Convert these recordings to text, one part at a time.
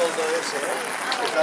toldo ese, ¿eh? Está.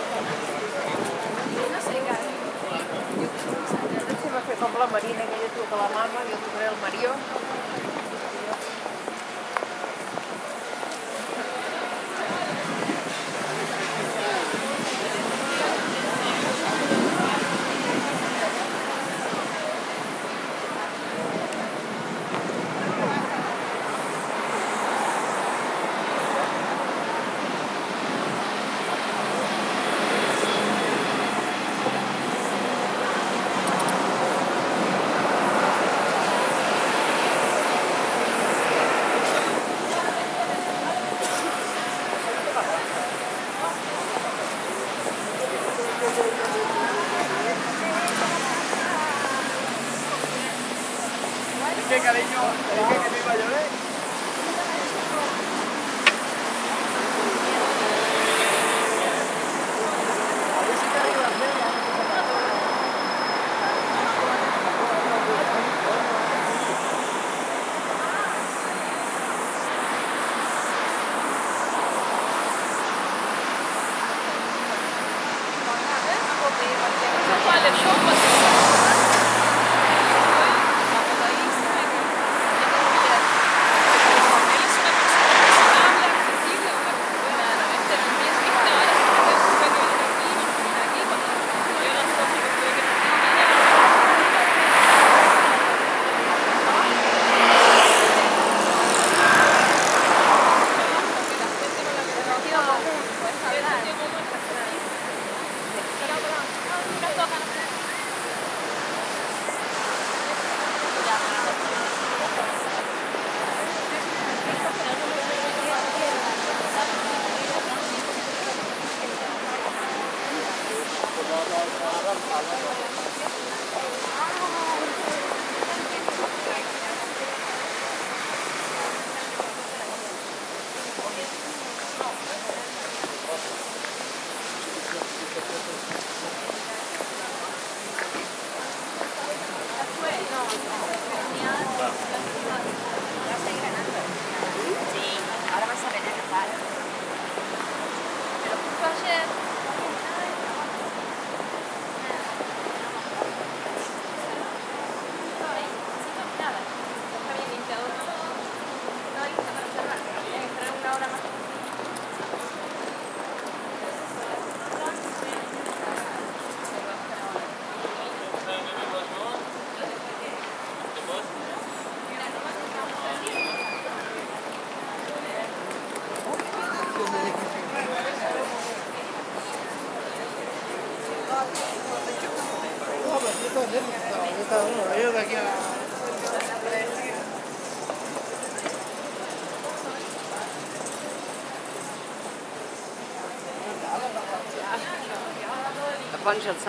com la Marina, que ella truca la mama, jo trucaré al Marió. ich jetzt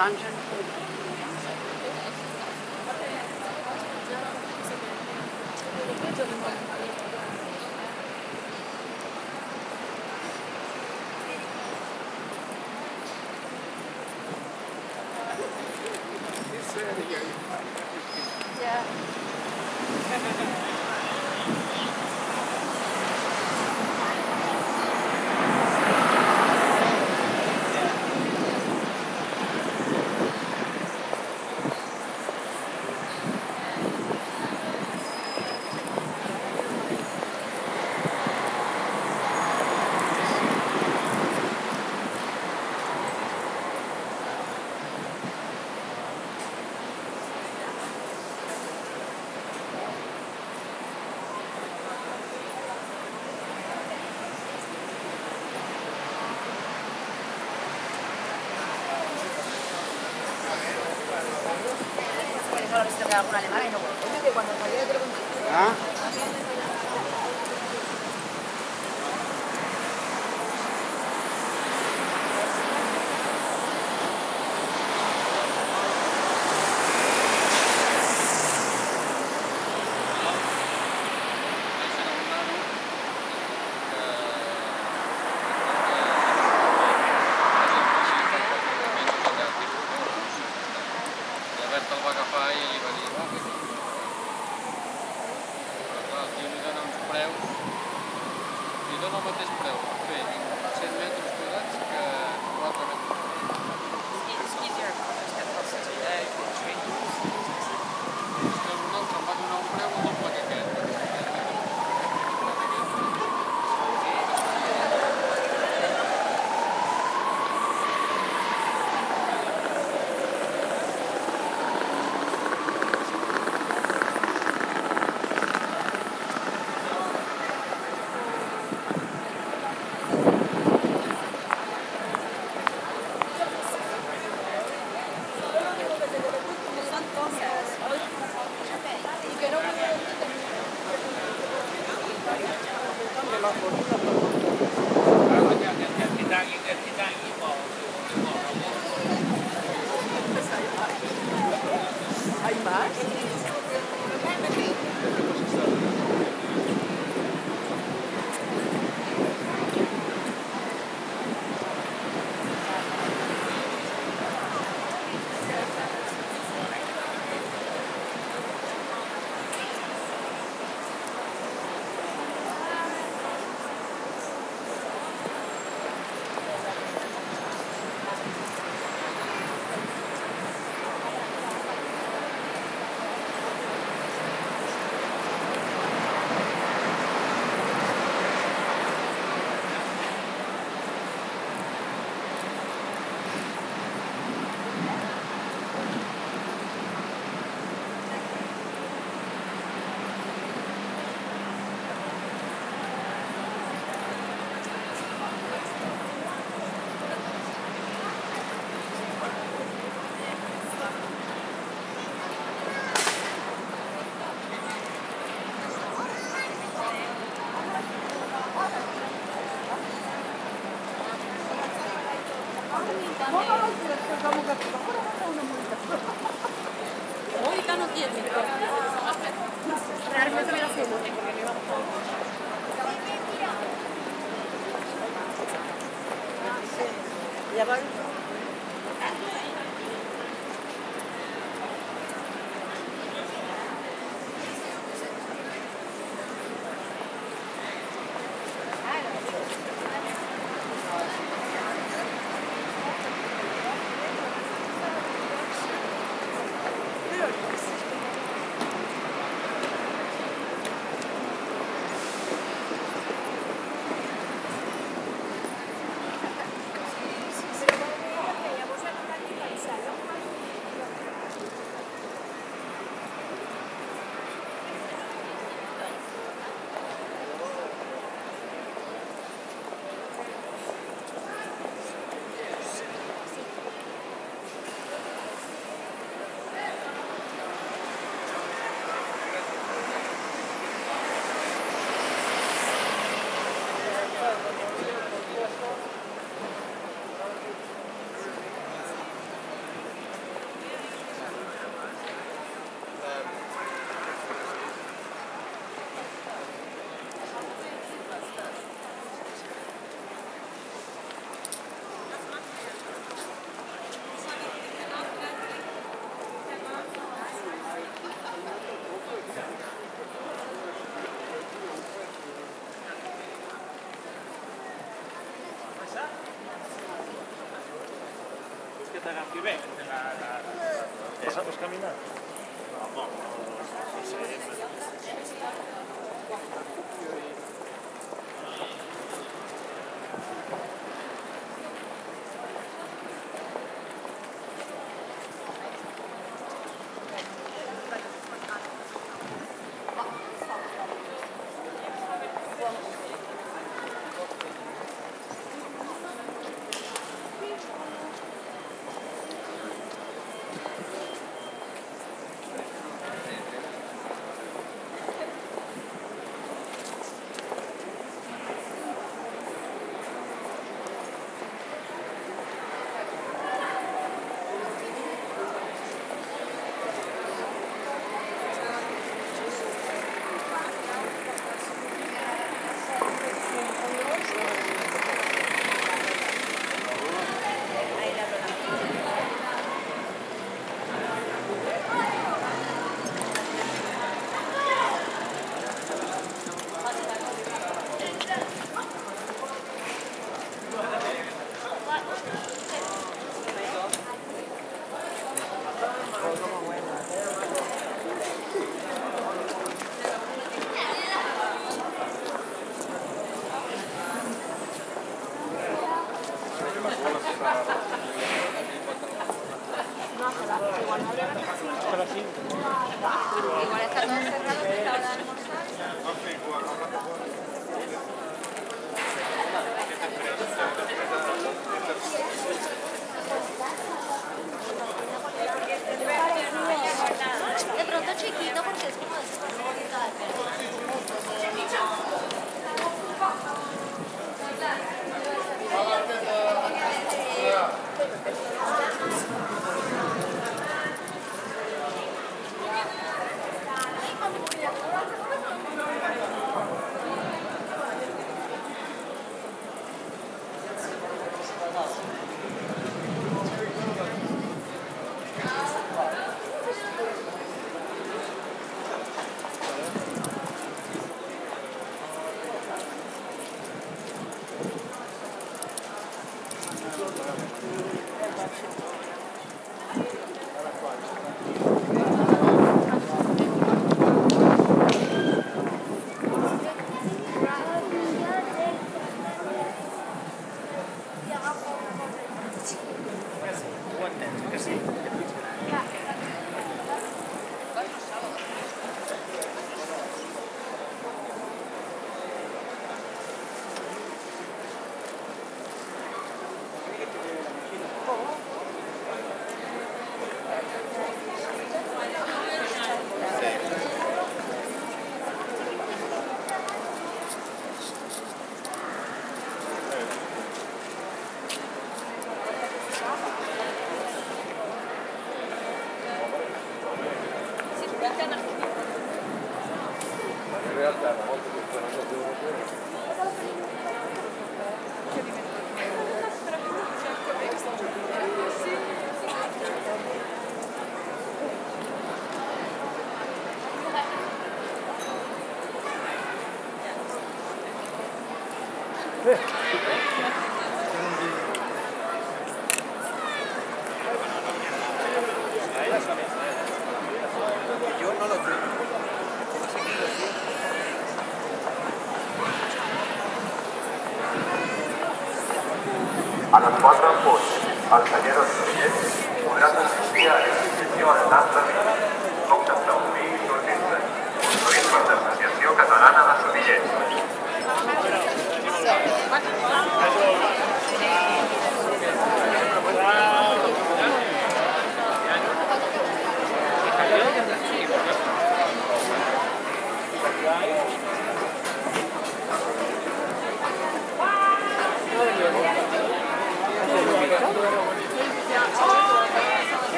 Quebec.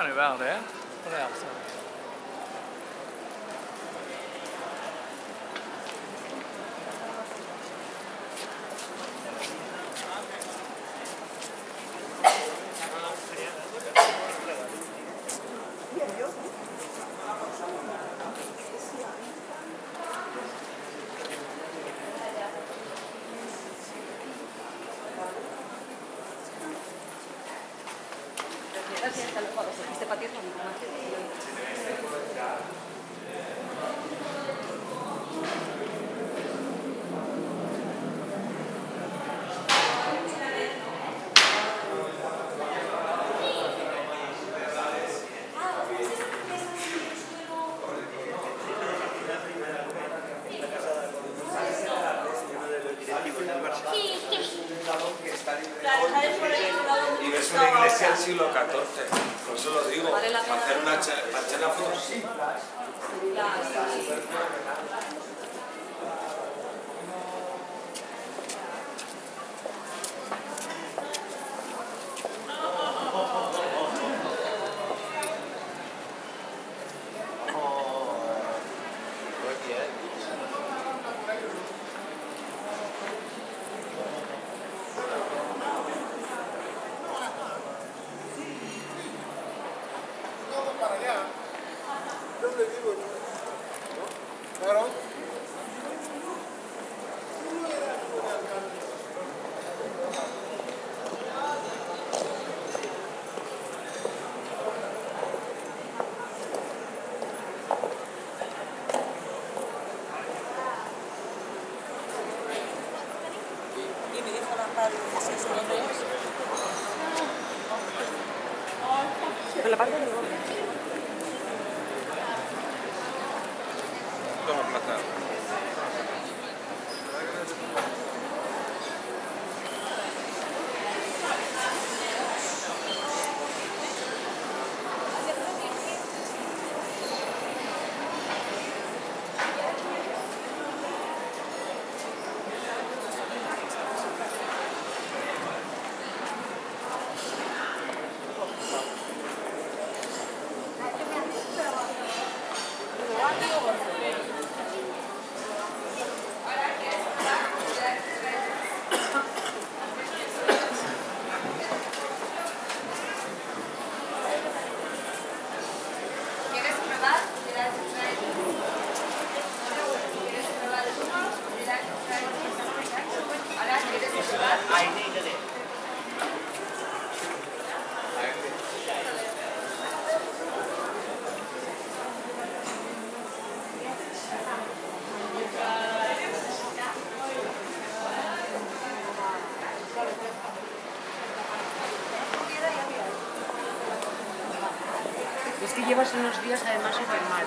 kan jo være det. det altså. unos días además en el mar,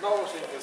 Новосенький.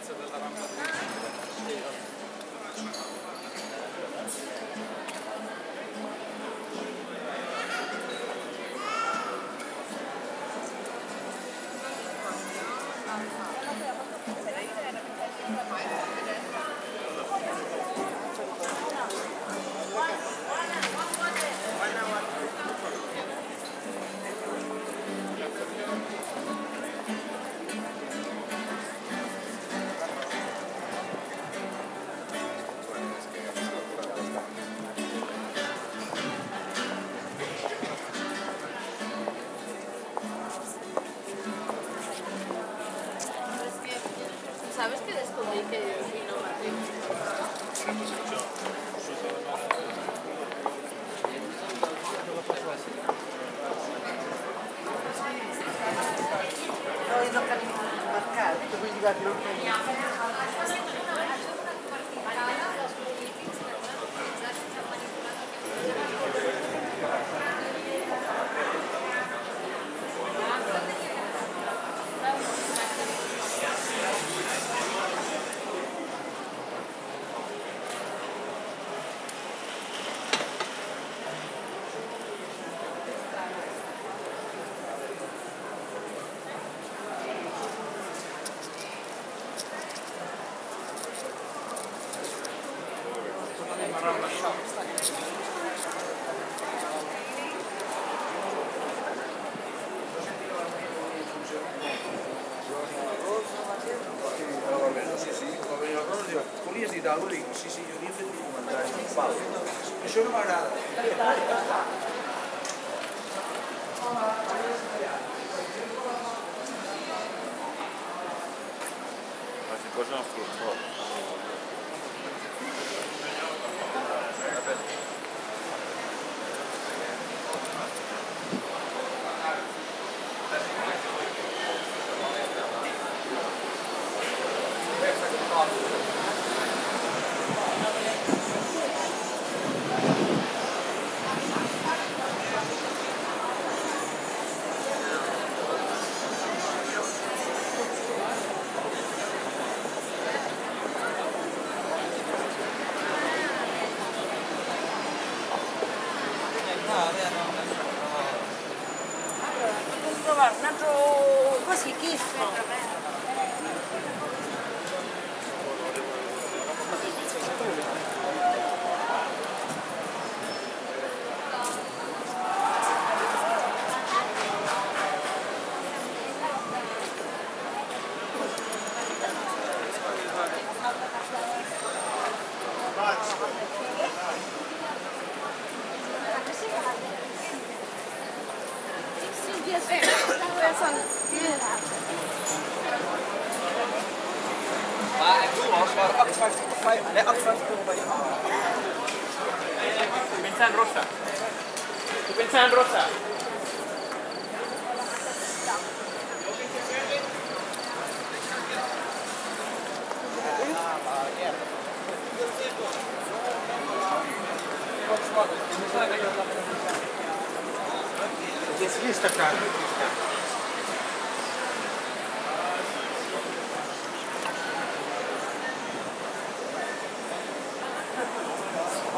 בקצב הזה. explicar alguna cosa? Dic, sí, sí, jo havia fet un comentari. Val. Això no m'agrada. Las cosas no funcionan.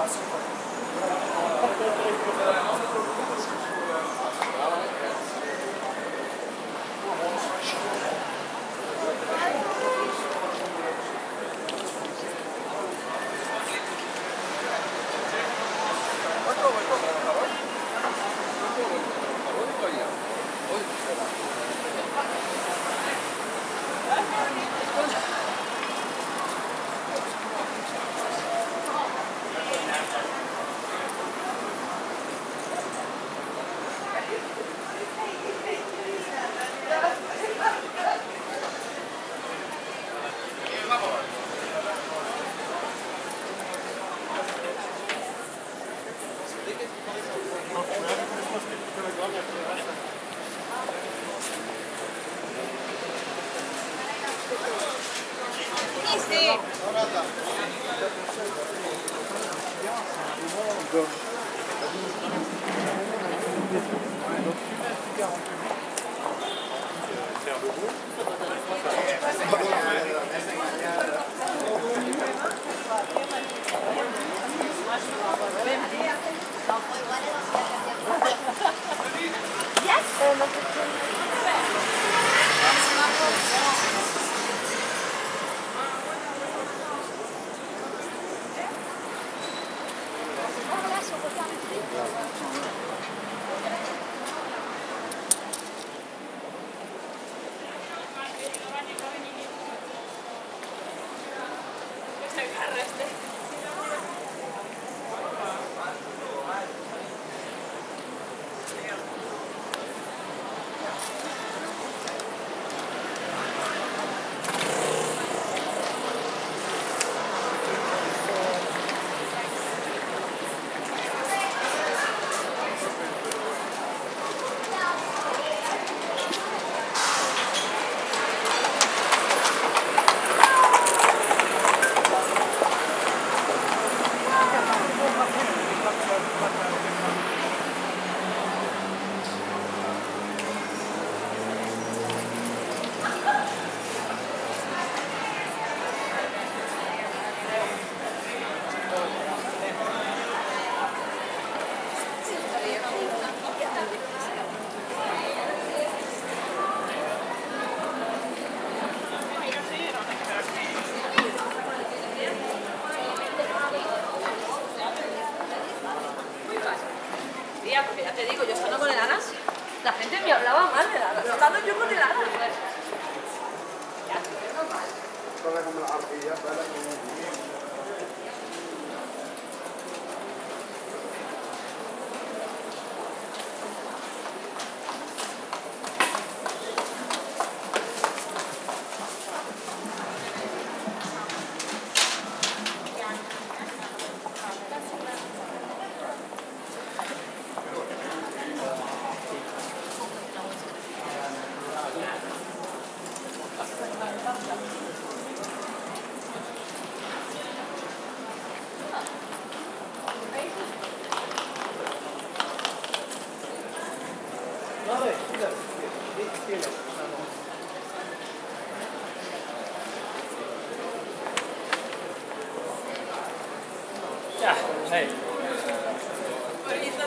possible.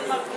Ja.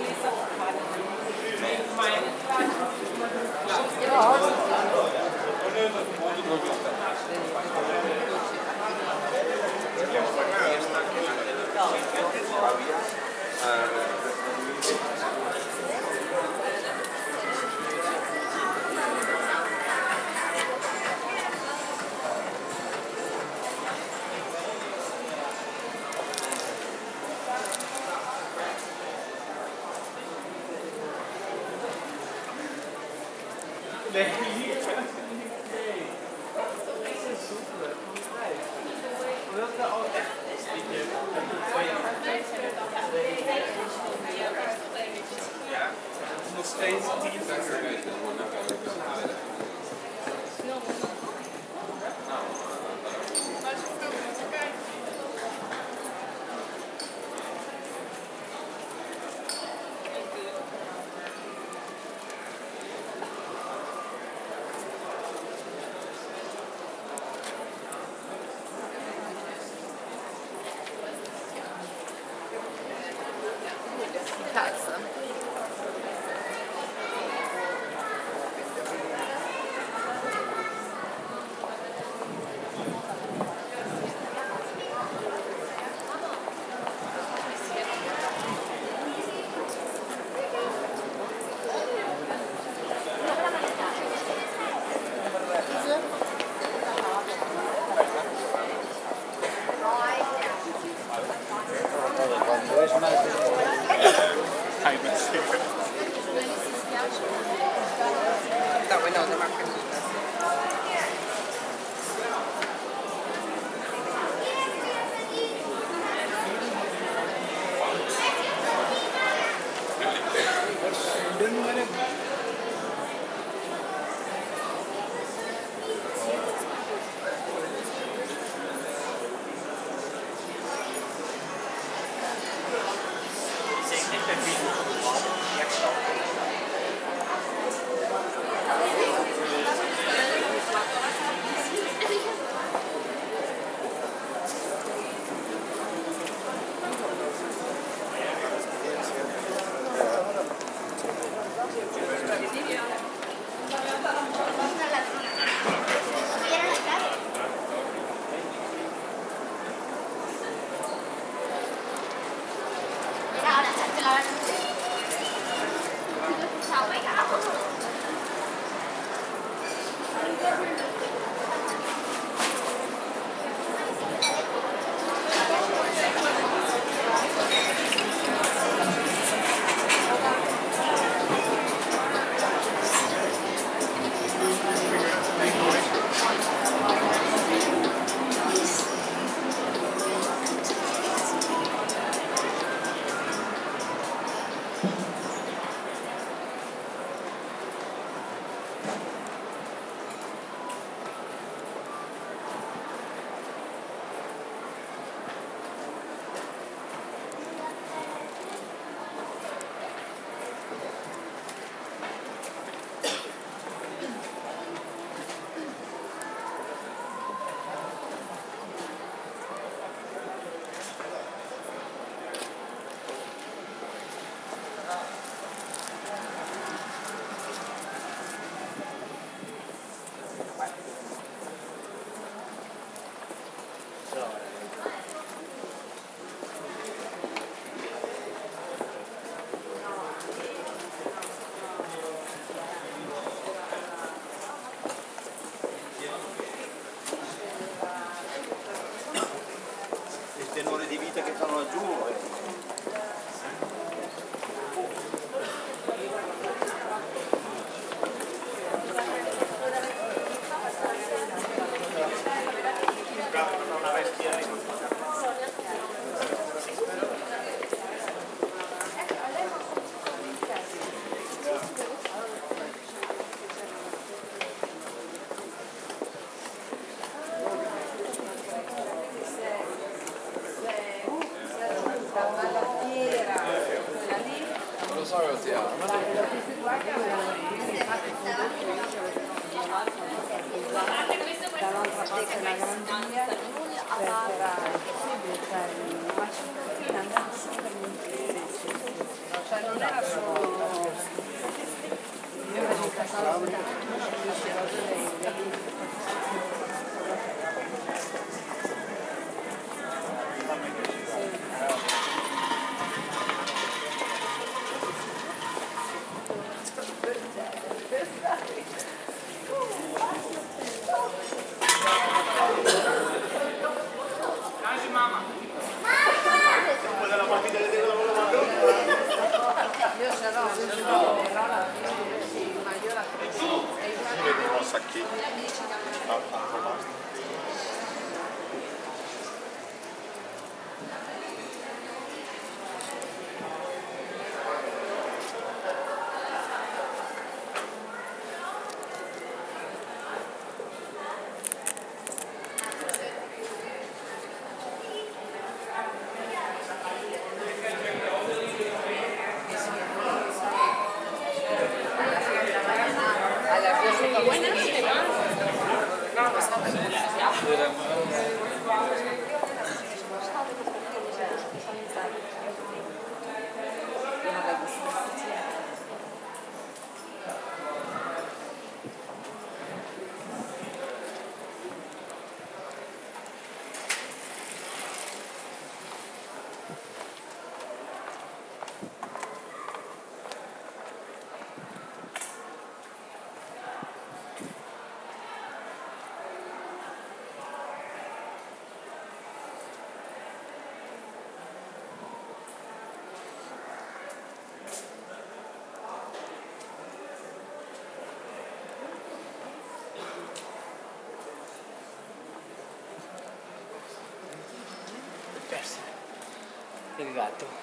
barato.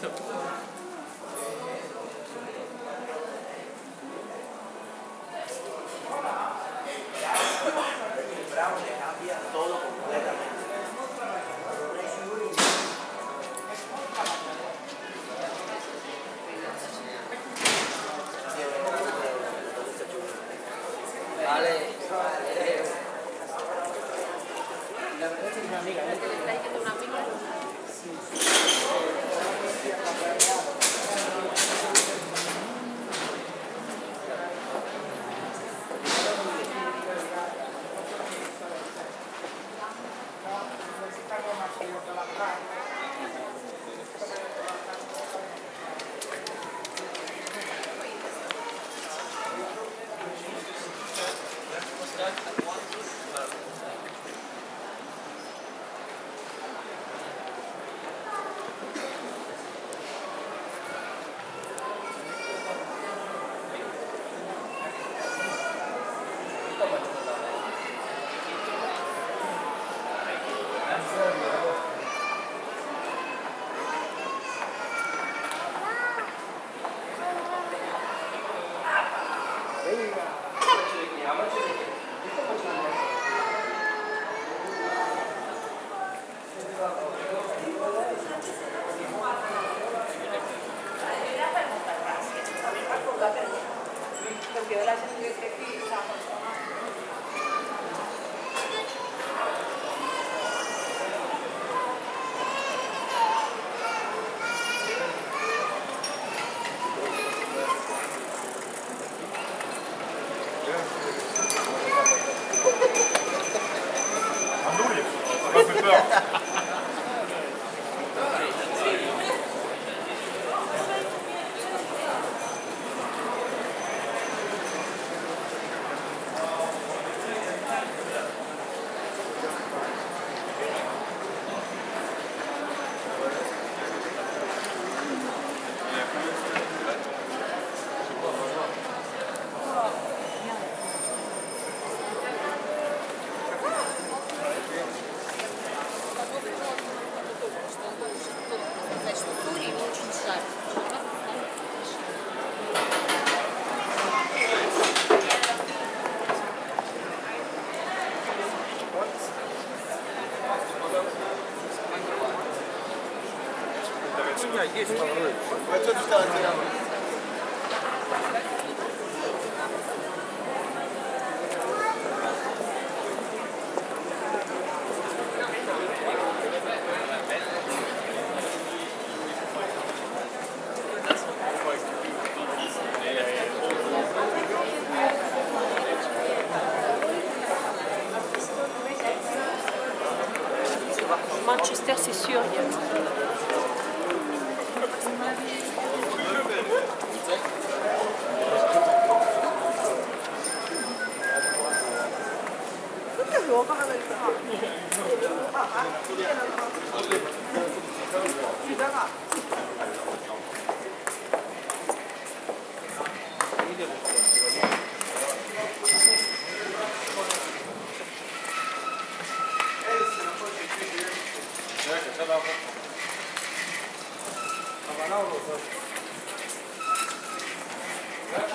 So.